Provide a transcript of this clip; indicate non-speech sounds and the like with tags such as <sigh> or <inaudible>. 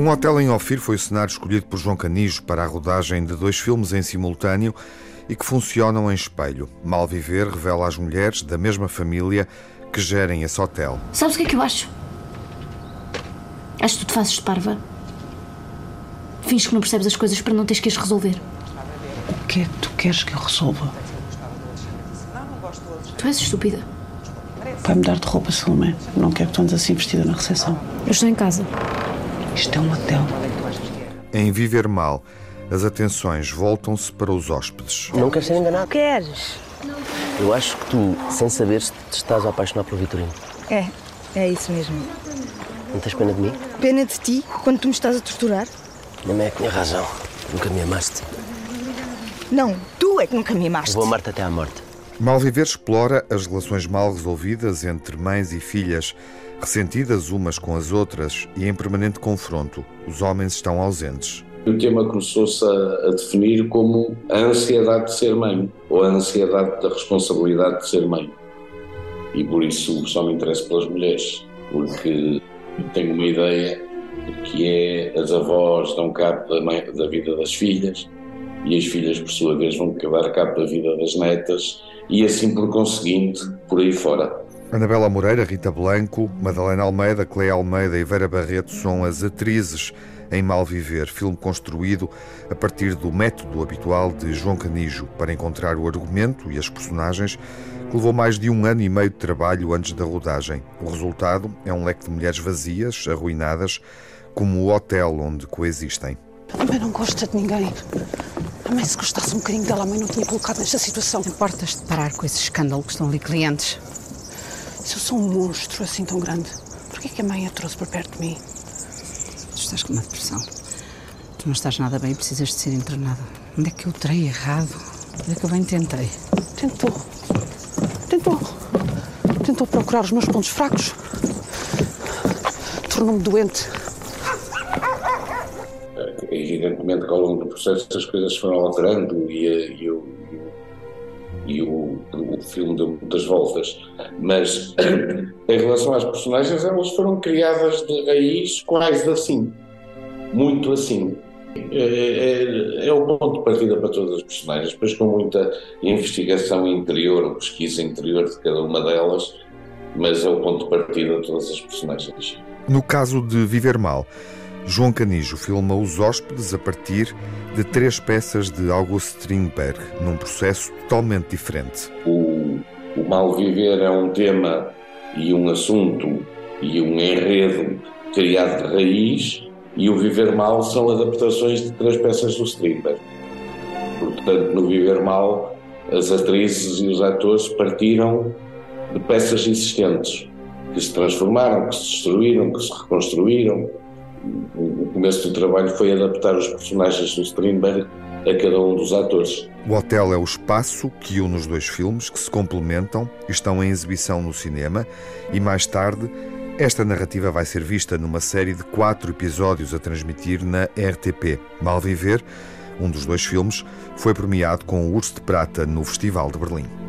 Um hotel em Ofir foi o cenário escolhido por João Canijo para a rodagem de dois filmes em simultâneo e que funcionam em espelho. Mal Viver revela às mulheres da mesma família que gerem esse hotel. Sabes o que é que eu acho? Acho que tu te fazes de parva. Finges que não percebes as coisas para não teres que as resolver. O que é que tu queres que eu resolva? Tu és estúpida. Vai-me dar de roupa, Salomé. Não quero que tu andes assim vestida na recepção. Eu estou em casa. Isto é um hotel. Em Viver Mal, as atenções voltam-se para os hóspedes. Não queres ser enganado? Queres? Eu acho que tu, sem saber se te estás a apaixonar por Vitorino. É, é isso mesmo. Não tens pena de mim? Pena de ti quando tu me estás a torturar? Minha mãe é que tinha razão. Nunca me amaste. Não, tu é que nunca me amaste. Vou amar-te até à morte. Mal Viver explora as relações mal resolvidas entre mães e filhas, ressentidas umas com as outras e em permanente confronto. Os homens estão ausentes. O tema começou-se a, a, definir como a ansiedade de ser mãe, ou a ansiedade da responsabilidade de ser mãe. E por isso só me interesso pelas mulheres, porque tenho uma ideia que é as avós dão cabo da, mãe, da vida das filhas e as filhas, por sua vez, vão dar cabo da vida das netas e assim por conseguinte, por aí fora. Anabela Moreira, Rita Blanco, Madalena Almeida, Cleia Almeida e Vera Barreto são as atrizes em Mal Viver, filme construído a partir do método habitual de João Canijo para encontrar o argumento e as personagens que levou mais de um ano e meio de trabalho antes da rodagem. O resultado é um leque de mulheres vazias, arruinadas, como o hotel onde coexistem. A mãe não gosta de ninguém. A mãe, se gostasse um bocadinho dela, a mãe não tinha colocado nesta situação. Importas de parar com esse escândalo que estão ali clientes? Se eu sou um monstro assim tão grande, por que a mãe a trouxe para perto de mim? Tu estás com uma depressão. Tu não estás nada bem e precisas de ser internada. Onde é que eu terei errado? Onde é que eu bem tentei? Tentou. Tentou. Tentou procurar os meus pontos fracos. Tornou-me doente. Evidentemente que ao longo do processo as coisas foram alterando e, e, o, e o, o filme deu muitas voltas. Mas <clears throat> em relação às personagens, elas foram criadas de raiz quase assim. Muito assim. É, é, é, o ponto de partida para todas as personagens, depois com muita investigação interior, pesquisa interior de cada uma delas, mas é o ponto de partida de todas as personagens. No caso de Viver Mal, João Canijo filma os hóspedes a partir de três peças de August Strindberg, num processo totalmente diferente. O, o mal viver é um tema e um assunto e um enredo criado de raiz, e o viver mal são adaptações de três peças do Strindberg. Portanto, no viver mal, as atrizes e os atores partiram de peças existentes que se transformaram, que se destruíram, que se reconstruíram o começo do trabalho foi adaptar os personagens do Strindberg a cada um dos atores. O hotel é o espaço que une os dois filmes, que se complementam estão em exibição no cinema, e mais tarde esta narrativa vai ser vista numa série de quatro episódios a transmitir na RTP. Mal Viver, um dos dois filmes, foi premiado com o Urso de Prata no Festival de Berlim.